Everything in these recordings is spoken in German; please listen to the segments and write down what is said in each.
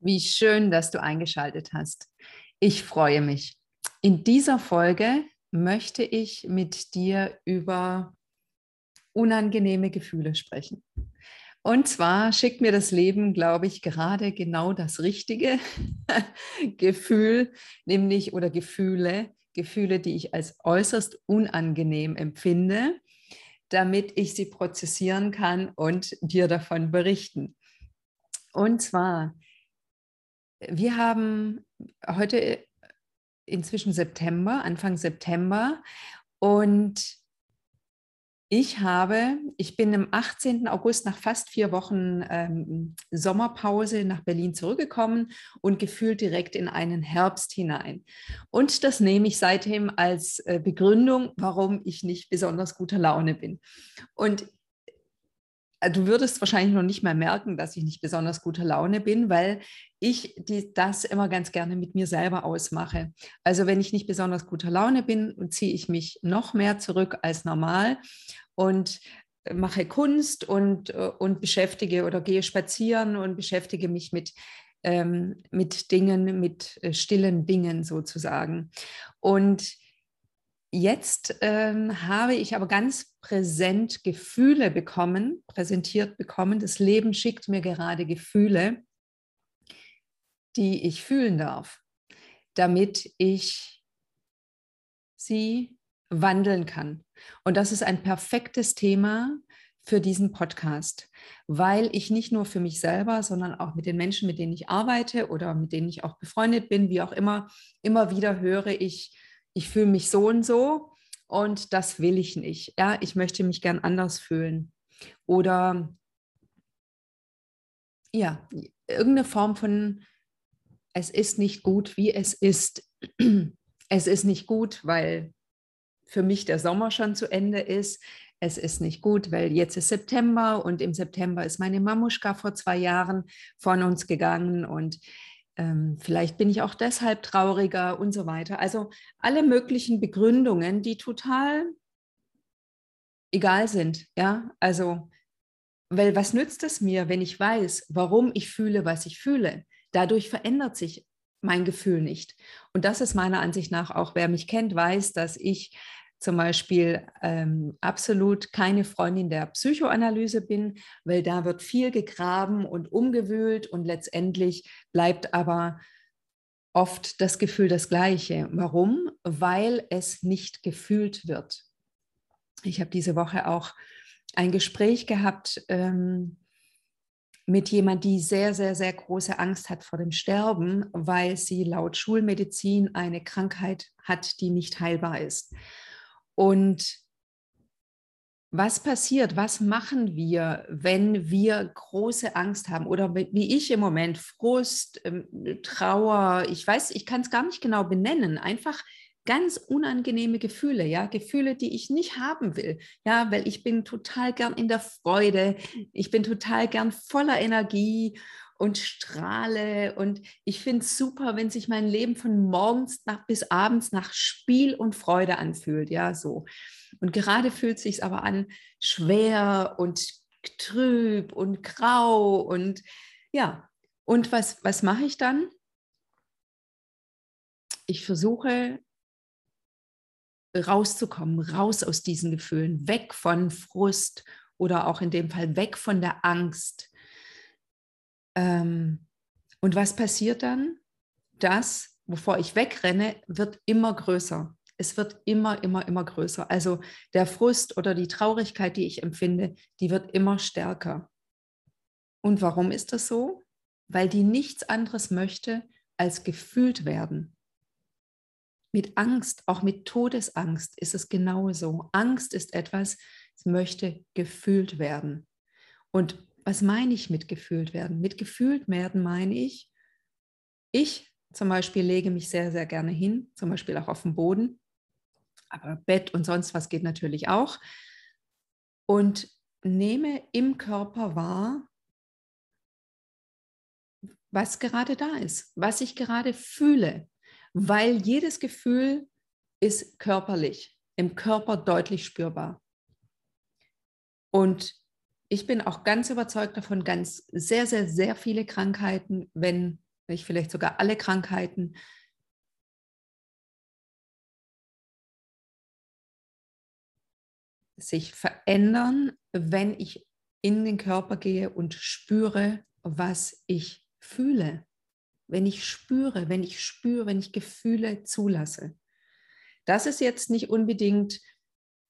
Wie schön, dass du eingeschaltet hast. Ich freue mich. In dieser Folge möchte ich mit dir über unangenehme Gefühle sprechen. Und zwar schickt mir das Leben, glaube ich, gerade genau das richtige Gefühl, nämlich oder Gefühle, Gefühle, die ich als äußerst unangenehm empfinde, damit ich sie prozessieren kann und dir davon berichten. Und zwar wir haben heute inzwischen September, Anfang September und ich habe, ich bin am 18. August nach fast vier Wochen ähm, Sommerpause nach Berlin zurückgekommen und gefühlt direkt in einen Herbst hinein. Und das nehme ich seitdem als äh, Begründung, warum ich nicht besonders guter Laune bin. Und äh, du würdest wahrscheinlich noch nicht mal merken, dass ich nicht besonders guter Laune bin, weil ich die, das immer ganz gerne mit mir selber ausmache. Also wenn ich nicht besonders guter Laune bin, ziehe ich mich noch mehr zurück als normal und mache Kunst und, äh, und beschäftige oder gehe spazieren und beschäftige mich mit, ähm, mit Dingen, mit äh, stillen Dingen sozusagen. Und Jetzt ähm, habe ich aber ganz präsent Gefühle bekommen, präsentiert bekommen. Das Leben schickt mir gerade Gefühle, die ich fühlen darf, damit ich sie wandeln kann. Und das ist ein perfektes Thema für diesen Podcast, weil ich nicht nur für mich selber, sondern auch mit den Menschen, mit denen ich arbeite oder mit denen ich auch befreundet bin, wie auch immer, immer wieder höre ich, ich fühle mich so und so und das will ich nicht. Ja, ich möchte mich gern anders fühlen. Oder ja, irgendeine Form von, es ist nicht gut, wie es ist. Es ist nicht gut, weil für mich der Sommer schon zu Ende ist. Es ist nicht gut, weil jetzt ist September und im September ist meine Mamuschka vor zwei Jahren von uns gegangen und ähm, vielleicht bin ich auch deshalb trauriger und so weiter. Also alle möglichen Begründungen, die total egal sind. Ja, also, weil was nützt es mir, wenn ich weiß, warum ich fühle, was ich fühle? Dadurch verändert sich mein Gefühl nicht. Und das ist meiner Ansicht nach auch, wer mich kennt, weiß, dass ich zum Beispiel ähm, absolut keine Freundin der Psychoanalyse bin, weil da wird viel gegraben und umgewühlt und letztendlich bleibt aber oft das Gefühl das gleiche. Warum? Weil es nicht gefühlt wird. Ich habe diese Woche auch ein Gespräch gehabt ähm, mit jemand, die sehr, sehr, sehr große Angst hat vor dem Sterben, weil sie laut Schulmedizin eine Krankheit hat, die nicht heilbar ist. Und was passiert, was machen wir, wenn wir große Angst haben? Oder wie ich im Moment, Frust, ähm, Trauer, ich weiß, ich kann es gar nicht genau benennen, einfach ganz unangenehme Gefühle, ja, Gefühle, die ich nicht haben will, ja, weil ich bin total gern in der Freude, ich bin total gern voller Energie und strahle. Und ich finde es super, wenn sich mein Leben von morgens nach, bis abends nach Spiel und Freude anfühlt. Ja, so. Und gerade fühlt sich aber an schwer und trüb und grau und ja. Und was, was mache ich dann? Ich versuche rauszukommen, raus aus diesen Gefühlen, weg von Frust oder auch in dem Fall weg von der Angst, ähm, und was passiert dann? Das, wovor ich wegrenne, wird immer größer. Es wird immer, immer, immer größer. Also der Frust oder die Traurigkeit, die ich empfinde, die wird immer stärker. Und warum ist das so? Weil die nichts anderes möchte, als gefühlt werden. Mit Angst, auch mit Todesangst ist es genauso. Angst ist etwas, es möchte gefühlt werden. Und was meine ich mit gefühlt werden? Mit gefühlt werden meine ich, ich zum Beispiel lege mich sehr, sehr gerne hin, zum Beispiel auch auf dem Boden. Aber Bett und sonst was geht natürlich auch. Und nehme im Körper wahr, was gerade da ist, was ich gerade fühle, weil jedes Gefühl ist körperlich, im Körper deutlich spürbar. Und ich bin auch ganz überzeugt davon, ganz sehr, sehr, sehr viele Krankheiten, wenn nicht vielleicht sogar alle Krankheiten, sich verändern, wenn ich in den Körper gehe und spüre, was ich fühle. Wenn ich spüre, wenn ich spüre, wenn ich Gefühle zulasse. Das ist jetzt nicht unbedingt,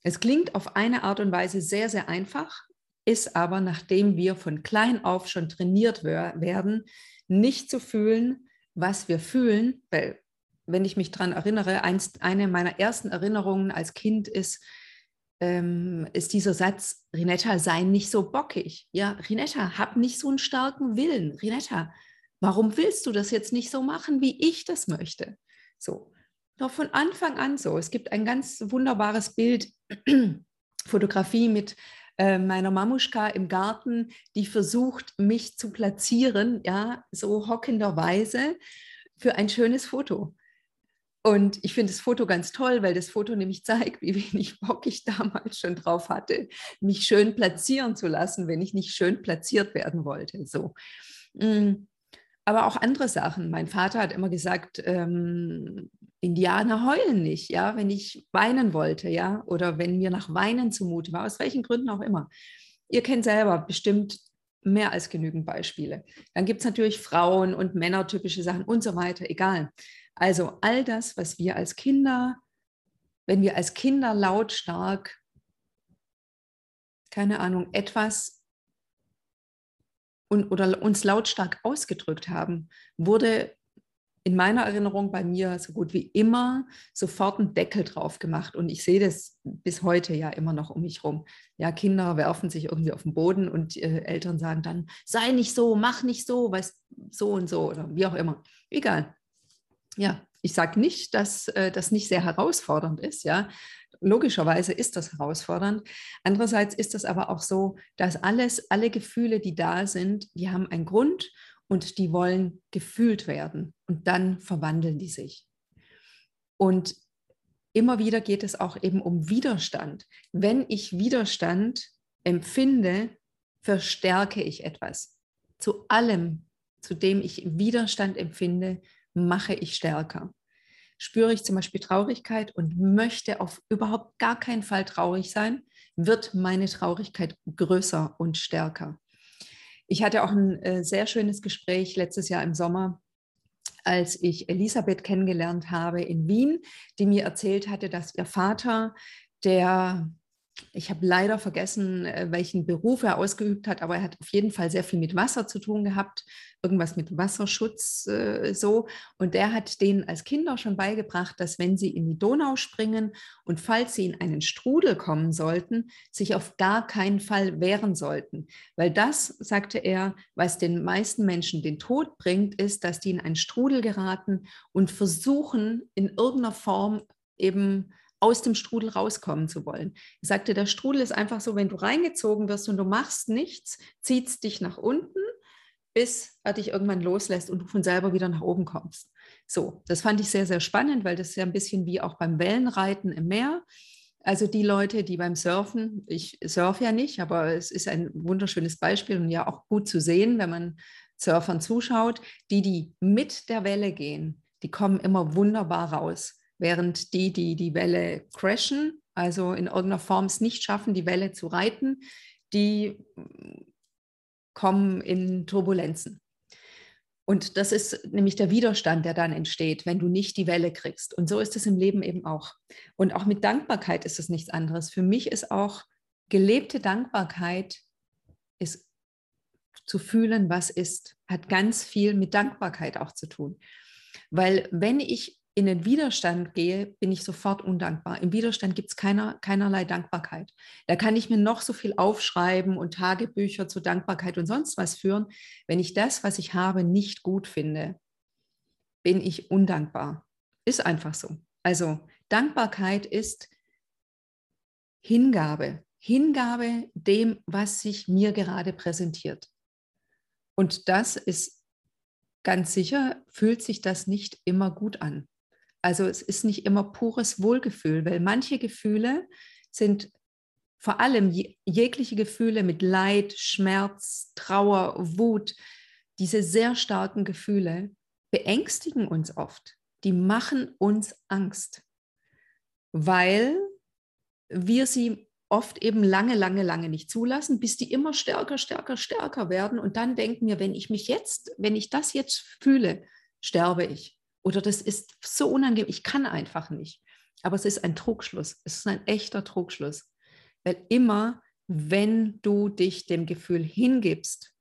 es klingt auf eine Art und Weise sehr, sehr einfach, ist aber, nachdem wir von klein auf schon trainiert werden, nicht zu fühlen, was wir fühlen, weil wenn ich mich daran erinnere, einst, eine meiner ersten Erinnerungen als Kind ist, ähm, ist dieser Satz, Rinetta, sei nicht so bockig. Ja, Rinetta, hab nicht so einen starken Willen. Rinetta, warum willst du das jetzt nicht so machen, wie ich das möchte? So, doch von Anfang an so. Es gibt ein ganz wunderbares Bild, Fotografie mit äh, meiner Mamuschka im Garten, die versucht, mich zu platzieren, ja, so hockenderweise für ein schönes Foto. Und ich finde das Foto ganz toll, weil das Foto nämlich zeigt, wie wenig Bock ich damals schon drauf hatte, mich schön platzieren zu lassen, wenn ich nicht schön platziert werden wollte. So. Mm. Aber auch andere Sachen. Mein Vater hat immer gesagt, ähm, Indianer heulen nicht, ja, wenn ich weinen wollte, ja, oder wenn mir nach Weinen zumute war, aus welchen Gründen auch immer. Ihr kennt selber bestimmt mehr als genügend Beispiele. Dann gibt es natürlich Frauen- und Männertypische Sachen und so weiter, egal. Also all das, was wir als Kinder, wenn wir als Kinder lautstark, keine Ahnung, etwas und, oder uns lautstark ausgedrückt haben, wurde in meiner Erinnerung bei mir so gut wie immer sofort ein Deckel drauf gemacht. Und ich sehe das bis heute ja immer noch um mich rum. Ja, Kinder werfen sich irgendwie auf den Boden und äh, Eltern sagen dann, sei nicht so, mach nicht so, weißt so und so oder wie auch immer. Egal ja, ich sage nicht, dass äh, das nicht sehr herausfordernd ist, ja. Logischerweise ist das herausfordernd. Andererseits ist es aber auch so, dass alles, alle Gefühle, die da sind, die haben einen Grund und die wollen gefühlt werden und dann verwandeln die sich. Und immer wieder geht es auch eben um Widerstand. Wenn ich Widerstand empfinde, verstärke ich etwas. Zu allem, zu dem ich Widerstand empfinde, mache ich stärker. Spüre ich zum Beispiel Traurigkeit und möchte auf überhaupt gar keinen Fall traurig sein, wird meine Traurigkeit größer und stärker. Ich hatte auch ein äh, sehr schönes Gespräch letztes Jahr im Sommer, als ich Elisabeth kennengelernt habe in Wien, die mir erzählt hatte, dass ihr Vater, der ich habe leider vergessen, äh, welchen Beruf er ausgeübt hat, aber er hat auf jeden Fall sehr viel mit Wasser zu tun gehabt, irgendwas mit Wasserschutz äh, so. Und der hat denen als Kinder schon beigebracht, dass wenn sie in die Donau springen und falls sie in einen Strudel kommen sollten, sich auf gar keinen Fall wehren sollten. Weil das, sagte er, was den meisten Menschen den Tod bringt, ist, dass die in einen Strudel geraten und versuchen, in irgendeiner Form eben aus dem Strudel rauskommen zu wollen. Ich sagte, der Strudel ist einfach so, wenn du reingezogen wirst und du machst nichts, zieht es dich nach unten, bis er dich irgendwann loslässt und du von selber wieder nach oben kommst. So, das fand ich sehr, sehr spannend, weil das ist ja ein bisschen wie auch beim Wellenreiten im Meer. Also die Leute, die beim Surfen, ich surfe ja nicht, aber es ist ein wunderschönes Beispiel und ja auch gut zu sehen, wenn man Surfern zuschaut, die, die mit der Welle gehen, die kommen immer wunderbar raus während die, die die Welle crashen, also in irgendeiner Form es nicht schaffen, die Welle zu reiten, die mm, kommen in Turbulenzen. Und das ist nämlich der Widerstand, der dann entsteht, wenn du nicht die Welle kriegst. Und so ist es im Leben eben auch. Und auch mit Dankbarkeit ist es nichts anderes. Für mich ist auch gelebte Dankbarkeit ist zu fühlen, was ist, hat ganz viel mit Dankbarkeit auch zu tun. Weil wenn ich in den Widerstand gehe, bin ich sofort undankbar. Im Widerstand gibt es keiner, keinerlei Dankbarkeit. Da kann ich mir noch so viel aufschreiben und Tagebücher zur Dankbarkeit und sonst was führen. Wenn ich das, was ich habe, nicht gut finde, bin ich undankbar. Ist einfach so. Also Dankbarkeit ist Hingabe. Hingabe dem, was sich mir gerade präsentiert. Und das ist ganz sicher, fühlt sich das nicht immer gut an. Also es ist nicht immer pures Wohlgefühl, weil manche Gefühle sind vor allem jegliche Gefühle mit Leid, Schmerz, Trauer, Wut, diese sehr starken Gefühle beängstigen uns oft. Die machen uns Angst, weil wir sie oft eben lange, lange, lange nicht zulassen, bis die immer stärker, stärker, stärker werden. Und dann denken wir, wenn ich mich jetzt, wenn ich das jetzt fühle, sterbe ich. Oder das ist so unangenehm, ich kann einfach nicht. Aber es ist ein Trugschluss. Es ist ein echter Trugschluss. Weil immer, wenn du dich dem Gefühl hingibst,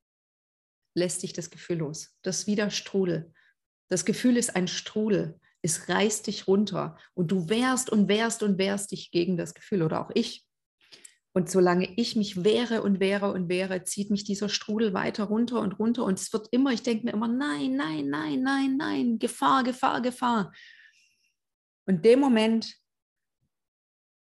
lässt dich das Gefühl los. Das ist wieder Strudel. Das Gefühl ist ein Strudel. Es reißt dich runter und du wehrst und wehrst und wehrst dich gegen das Gefühl oder auch ich. Und solange ich mich wehre und wehre und wehre, zieht mich dieser Strudel weiter runter und runter. Und es wird immer, ich denke mir immer, nein, nein, nein, nein, nein, Gefahr, Gefahr, Gefahr. Und dem Moment,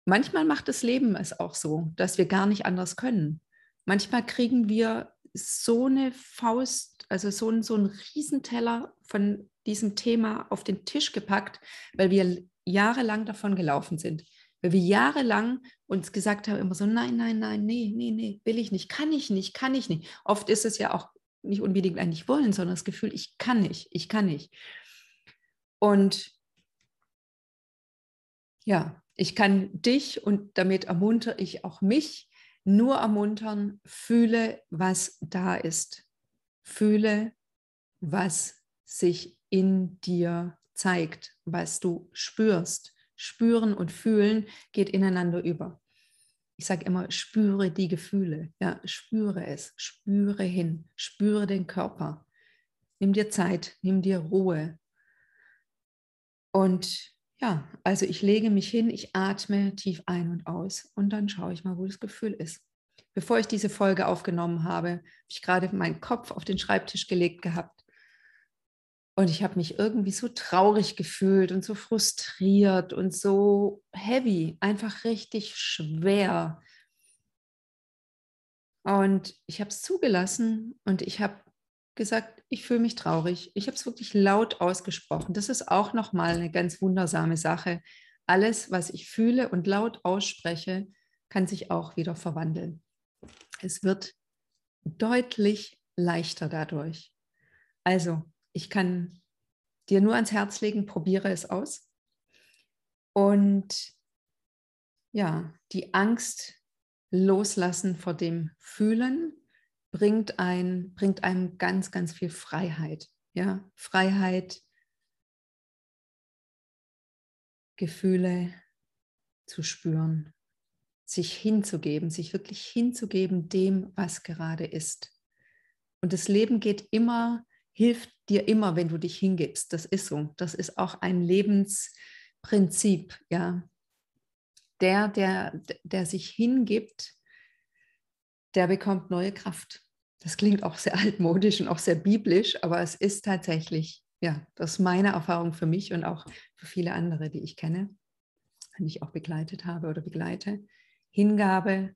manchmal macht das Leben es auch so, dass wir gar nicht anders können. Manchmal kriegen wir so eine Faust, also so, ein, so einen Riesenteller von diesem Thema auf den Tisch gepackt, weil wir jahrelang davon gelaufen sind. Weil wir jahrelang uns gesagt haben, immer so, nein, nein, nein, nee, nee, nee, will ich nicht, kann ich nicht, kann ich nicht. Oft ist es ja auch nicht unbedingt eigentlich wollen, sondern das Gefühl, ich kann nicht, ich kann nicht. Und ja, ich kann dich und damit ermuntere ich auch mich nur ermuntern, fühle, was da ist. Fühle, was sich in dir zeigt, was du spürst. Spüren und fühlen geht ineinander über. Ich sage immer, spüre die Gefühle. Ja, spüre es, spüre hin, spüre den Körper. Nimm dir Zeit, nimm dir Ruhe. Und ja, also ich lege mich hin, ich atme tief ein und aus und dann schaue ich mal, wo das Gefühl ist. Bevor ich diese Folge aufgenommen habe, habe ich gerade meinen Kopf auf den Schreibtisch gelegt gehabt und ich habe mich irgendwie so traurig gefühlt und so frustriert und so heavy, einfach richtig schwer. Und ich habe es zugelassen und ich habe gesagt, ich fühle mich traurig. Ich habe es wirklich laut ausgesprochen. Das ist auch nochmal eine ganz wundersame Sache. Alles, was ich fühle und laut ausspreche, kann sich auch wieder verwandeln. Es wird deutlich leichter dadurch. Also ich kann dir nur ans Herz legen, probiere es aus. Und ja, die Angst loslassen vor dem Fühlen bringt, ein, bringt einem ganz, ganz viel Freiheit. Ja, Freiheit, Gefühle zu spüren, sich hinzugeben, sich wirklich hinzugeben dem, was gerade ist. Und das Leben geht immer hilft dir immer, wenn du dich hingibst. Das ist so. Das ist auch ein Lebensprinzip, ja. Der, der, der sich hingibt, der bekommt neue Kraft. Das klingt auch sehr altmodisch und auch sehr biblisch, aber es ist tatsächlich, ja, das ist meine Erfahrung für mich und auch für viele andere, die ich kenne, die ich auch begleitet habe oder begleite. Hingabe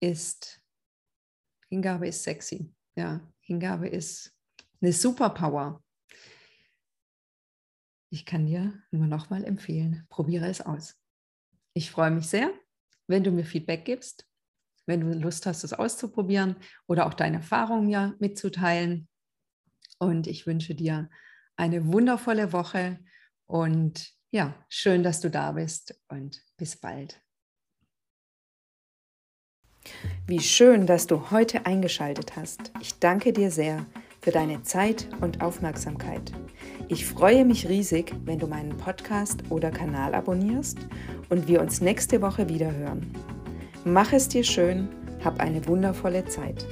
ist, Hingabe ist sexy. Ja, Hingabe ist eine Superpower. Ich kann dir nur noch mal empfehlen, probiere es aus. Ich freue mich sehr, wenn du mir Feedback gibst, wenn du Lust hast, es auszuprobieren oder auch deine Erfahrungen mir mitzuteilen. Und ich wünsche dir eine wundervolle Woche und ja, schön, dass du da bist und bis bald. Wie schön, dass du heute eingeschaltet hast. Ich danke dir sehr für deine Zeit und Aufmerksamkeit. Ich freue mich riesig, wenn du meinen Podcast oder Kanal abonnierst und wir uns nächste Woche wieder hören. Mach es dir schön, hab eine wundervolle Zeit.